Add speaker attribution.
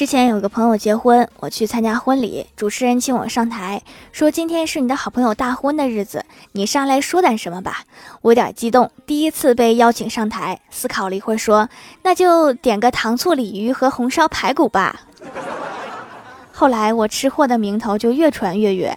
Speaker 1: 之前有个朋友结婚我去参加婚礼主持人请我上台说今天是你的好朋友大婚的日子你上来说点什么吧？我有点激动第一次被邀请上台思考了一会儿说那就点个糖醋鲤鱼和红烧排骨吧。后来我吃货的名头就越传越远。